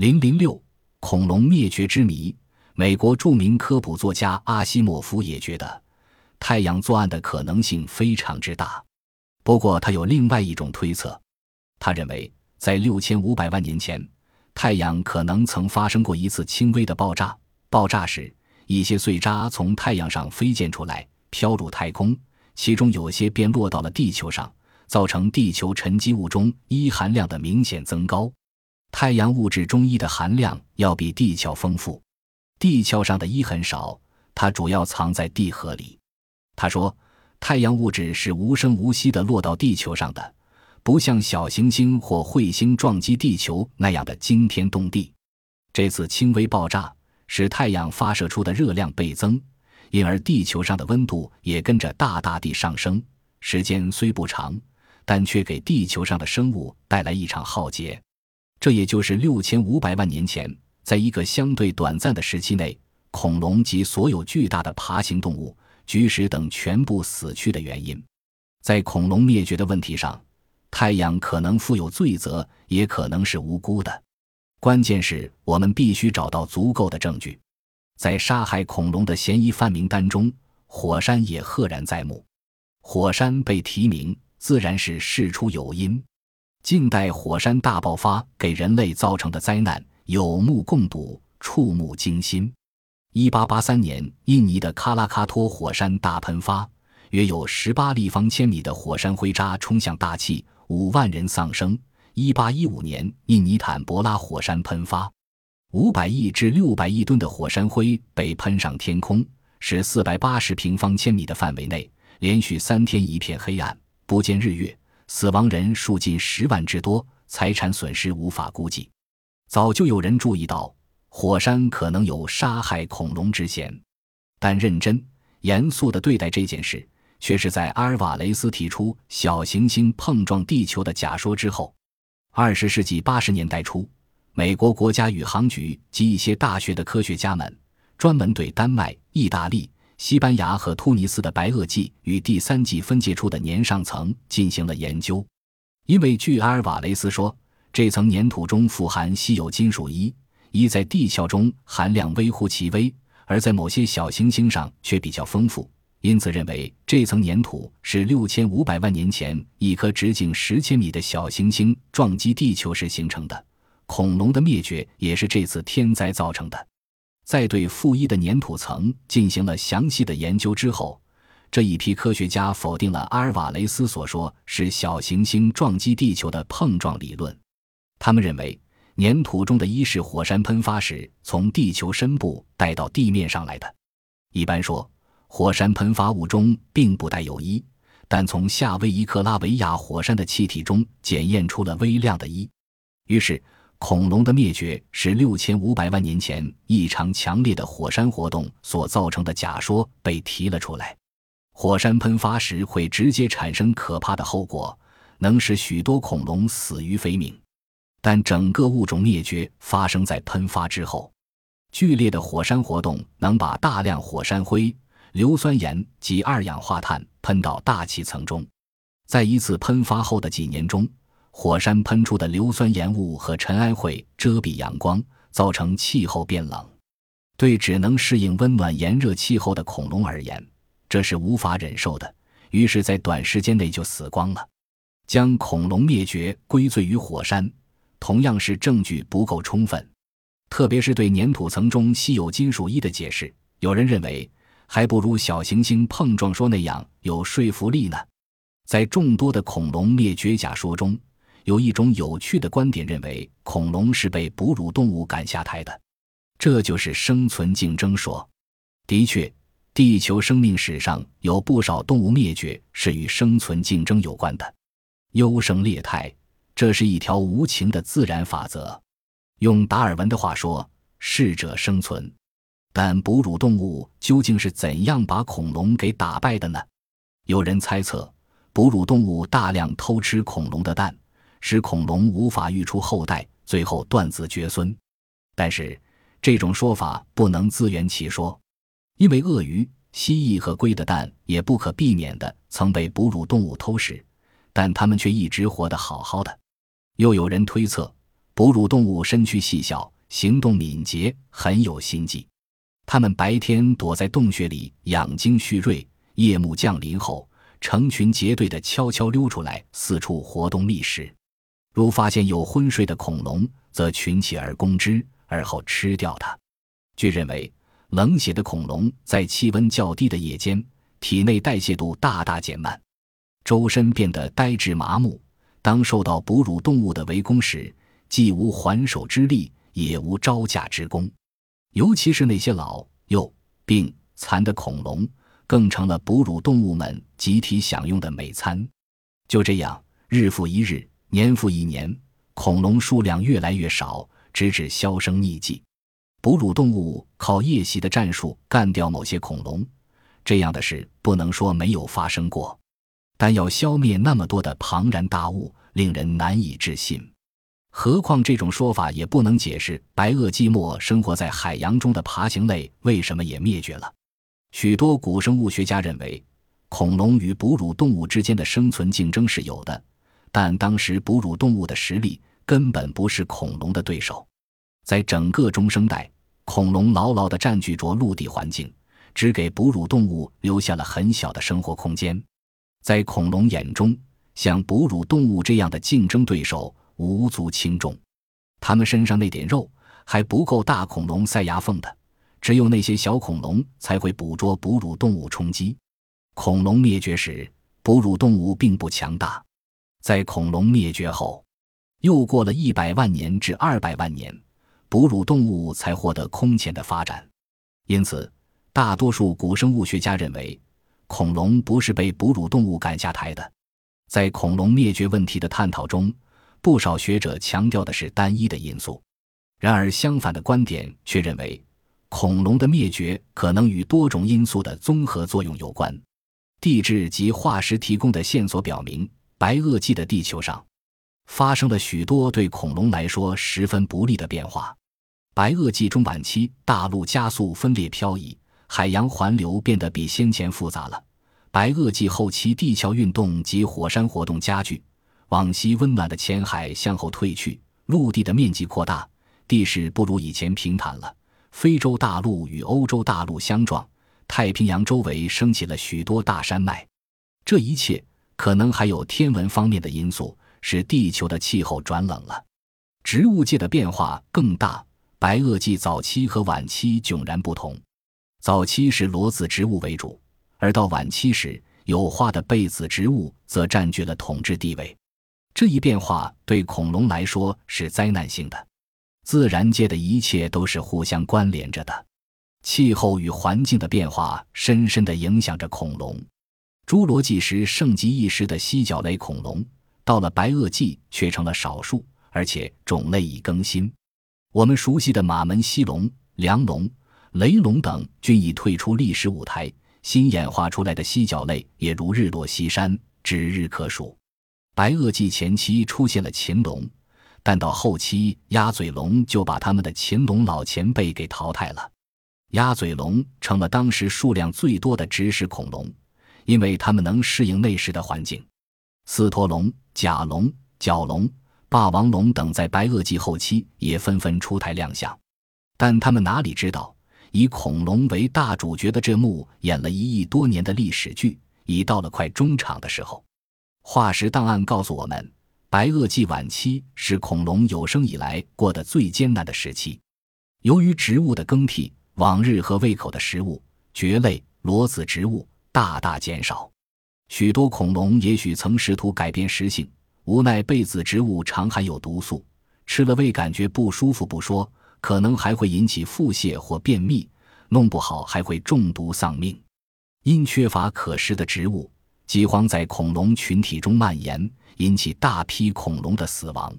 零零六，恐龙灭绝之谜。美国著名科普作家阿西莫夫也觉得太阳作案的可能性非常之大。不过，他有另外一种推测，他认为在六千五百万年前，太阳可能曾发生过一次轻微的爆炸。爆炸时，一些碎渣从太阳上飞溅出来，飘入太空，其中有些便落到了地球上，造成地球沉积物中一含量的明显增高。太阳物质中一的含量要比地壳丰富，地壳上的一很少，它主要藏在地核里。他说，太阳物质是无声无息地落到地球上的，不像小行星或彗星撞击地球那样的惊天动地。这次轻微爆炸。使太阳发射出的热量倍增，因而地球上的温度也跟着大大地上升。时间虽不长，但却给地球上的生物带来一场浩劫。这也就是六千五百万年前，在一个相对短暂的时期内，恐龙及所有巨大的爬行动物、菊石等全部死去的原因。在恐龙灭绝的问题上，太阳可能负有罪责，也可能是无辜的。关键是我们必须找到足够的证据，在杀害恐龙的嫌疑犯名单中，火山也赫然在目。火山被提名，自然是事出有因。近代火山大爆发给人类造成的灾难有目共睹，触目惊心。一八八三年，印尼的喀拉喀托火山大喷发，约有十八立方千米的火山灰渣冲向大气，五万人丧生。一八一五年，印尼坦博拉火山喷发，五百亿至六百亿吨的火山灰被喷上天空，使四百八十平方千米的范围内连续三天一片黑暗，不见日月，死亡人数近十万之多，财产损失无法估计。早就有人注意到火山可能有杀害恐龙之嫌，但认真严肃地对待这件事，却是在阿尔瓦雷斯提出小行星碰撞地球的假说之后。二十世纪八十年代初，美国国家宇航局及一些大学的科学家们专门对丹麦、意大利、西班牙和突尼斯的白垩纪与第三纪分界处的粘上层进行了研究。因为据阿尔瓦雷斯说，这层粘土中富含稀有金属一，一在地壳中含量微乎其微，而在某些小行星上却比较丰富。因此，认为这层粘土是六千五百万年前一颗直径十千米的小行星撞击地球时形成的。恐龙的灭绝也是这次天灾造成的。在对负一的粘土层进行了详细的研究之后，这一批科学家否定了阿尔瓦雷斯所说是小行星撞击地球的碰撞理论。他们认为，粘土中的一是火山喷发时从地球深部带到地面上来的。一般说。火山喷发物中并不带有一，但从夏威夷克拉维亚火山的气体中检验出了微量的一。于是，恐龙的灭绝是六千五百万年前异常强烈的火山活动所造成的假说被提了出来。火山喷发时会直接产生可怕的后果，能使许多恐龙死于非命。但整个物种灭绝发生在喷发之后，剧烈的火山活动能把大量火山灰。硫酸盐及二氧化碳喷到大气层中，在一次喷发后的几年中，火山喷出的硫酸盐雾和尘埃会遮蔽阳光，造成气候变冷。对只能适应温暖炎热气候的恐龙而言，这是无法忍受的，于是，在短时间内就死光了。将恐龙灭绝归罪于火山，同样是证据不够充分，特别是对粘土层中稀有金属一的解释，有人认为。还不如小行星碰撞说那样有说服力呢。在众多的恐龙灭绝假说中，有一种有趣的观点，认为恐龙是被哺乳动物赶下台的，这就是生存竞争说。的确，地球生命史上有不少动物灭绝是与生存竞争有关的。优胜劣汰，这是一条无情的自然法则。用达尔文的话说，适者生存。但哺乳动物究竟是怎样把恐龙给打败的呢？有人猜测，哺乳动物大量偷吃恐龙的蛋，使恐龙无法育出后代，最后断子绝孙。但是，这种说法不能自圆其说，因为鳄鱼、蜥蜴和龟的蛋也不可避免的曾被哺乳动物偷食，但它们却一直活得好好的。又有人推测。哺乳动物身躯细小，行动敏捷，很有心计。它们白天躲在洞穴里养精蓄锐，夜幕降临后，成群结队的悄悄溜出来，四处活动觅食。如发现有昏睡的恐龙，则群起而攻之，而后吃掉它。据认为，冷血的恐龙在气温较低的夜间，体内代谢度大大减慢，周身变得呆滞麻木。当受到哺乳动物的围攻时，既无还手之力，也无招架之功。尤其是那些老、幼、病、残的恐龙，更成了哺乳动物们集体享用的美餐。就这样，日复一日，年复一年，恐龙数量越来越少，直至销声匿迹。哺乳动物靠夜袭的战术干掉某些恐龙，这样的事不能说没有发生过，但要消灭那么多的庞然大物，令人难以置信。何况这种说法也不能解释白垩纪末生活在海洋中的爬行类为什么也灭绝了。许多古生物学家认为，恐龙与哺乳动物之间的生存竞争是有的，但当时哺乳动物的实力根本不是恐龙的对手。在整个中生代，恐龙牢牢地占据着陆地环境，只给哺乳动物留下了很小的生活空间。在恐龙眼中，像哺乳动物这样的竞争对手。无足轻重，它们身上那点肉还不够大恐龙塞牙缝的，只有那些小恐龙才会捕捉哺乳动物充饥。恐龙灭绝时，哺乳动物并不强大，在恐龙灭绝后，又过了一百万年至二百万年，哺乳动物才获得空前的发展。因此，大多数古生物学家认为，恐龙不是被哺乳动物赶下台的。在恐龙灭绝问题的探讨中。不少学者强调的是单一的因素，然而相反的观点却认为，恐龙的灭绝可能与多种因素的综合作用有关。地质及化石提供的线索表明，白垩纪的地球上发生了许多对恐龙来说十分不利的变化。白垩纪中晚期，大陆加速分裂漂移，海洋环流变得比先前复杂了。白垩纪后期，地壳运动及火山活动加剧。往昔温暖的浅海向后退去，陆地的面积扩大，地势不如以前平坦了。非洲大陆与欧洲大陆相撞，太平洋周围升起了许多大山脉。这一切可能还有天文方面的因素，使地球的气候转冷了。植物界的变化更大。白垩纪早期和晚期迥然不同，早期是裸子植物为主，而到晚期时，有花的被子植物则占据了统治地位。这一变化对恐龙来说是灾难性的。自然界的一切都是互相关联着的，气候与环境的变化深深地影响着恐龙。侏罗纪时盛极一时的犀角类恐龙，到了白垩纪却成了少数，而且种类已更新。我们熟悉的马门溪龙、梁龙、雷龙等均已退出历史舞台，新演化出来的犀角类也如日落西山，指日可数。白垩纪前期出现了禽龙，但到后期鸭嘴龙就把他们的禽龙老前辈给淘汰了。鸭嘴龙成了当时数量最多的植食恐龙，因为它们能适应那时的环境。四驼龙、甲龙、角龙、霸王龙等在白垩纪后期也纷纷出台亮相，但他们哪里知道，以恐龙为大主角的这幕演了一亿多年的历史剧，已到了快中场的时候。化石档案告诉我们，白垩纪晚期是恐龙有生以来过得最艰难的时期。由于植物的更替，往日和胃口的食物——蕨类、裸子植物大大减少。许多恐龙也许曾试图改变食性，无奈被子植物常含有毒素，吃了胃感觉不舒服不说，可能还会引起腹泻或便秘，弄不好还会中毒丧命。因缺乏可食的植物。饥荒在恐龙群体中蔓延，引起大批恐龙的死亡。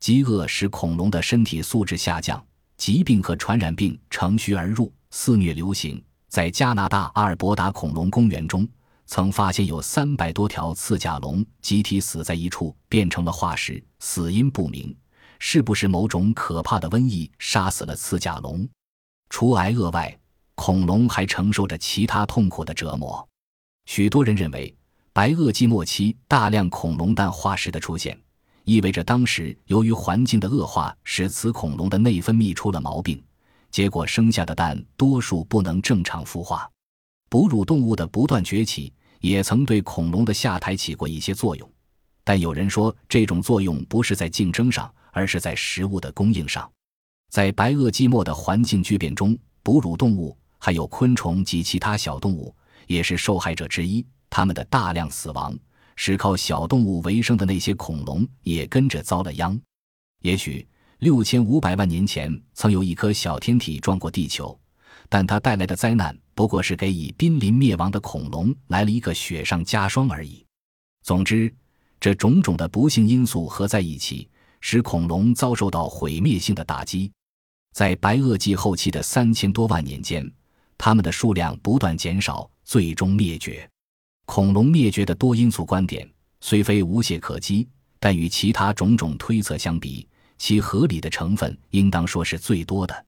饥饿使恐龙的身体素质下降，疾病和传染病乘虚而入，肆虐流行。在加拿大阿尔伯达恐龙公园中，曾发现有三百多条刺甲龙集体死在一处，变成了化石，死因不明。是不是某种可怕的瘟疫杀死了刺甲龙？除挨饿外，恐龙还承受着其他痛苦的折磨。许多人认为。白垩纪末期大量恐龙蛋化石的出现，意味着当时由于环境的恶化，使此恐龙的内分泌出了毛病，结果生下的蛋多数不能正常孵化。哺乳动物的不断崛起也曾对恐龙的下台起过一些作用，但有人说这种作用不是在竞争上，而是在食物的供应上。在白垩纪末的环境巨变中，哺乳动物还有昆虫及其他小动物也是受害者之一。它们的大量死亡，使靠小动物为生的那些恐龙也跟着遭了殃。也许六千五百万年前曾有一颗小天体撞过地球，但它带来的灾难不过是给已濒临灭亡的恐龙来了一个雪上加霜而已。总之，这种种的不幸因素合在一起，使恐龙遭受到毁灭性的打击。在白垩纪后期的三千多万年间，它们的数量不断减少，最终灭绝。恐龙灭绝的多因素观点虽非无懈可击，但与其他种种推测相比，其合理的成分应当说是最多的。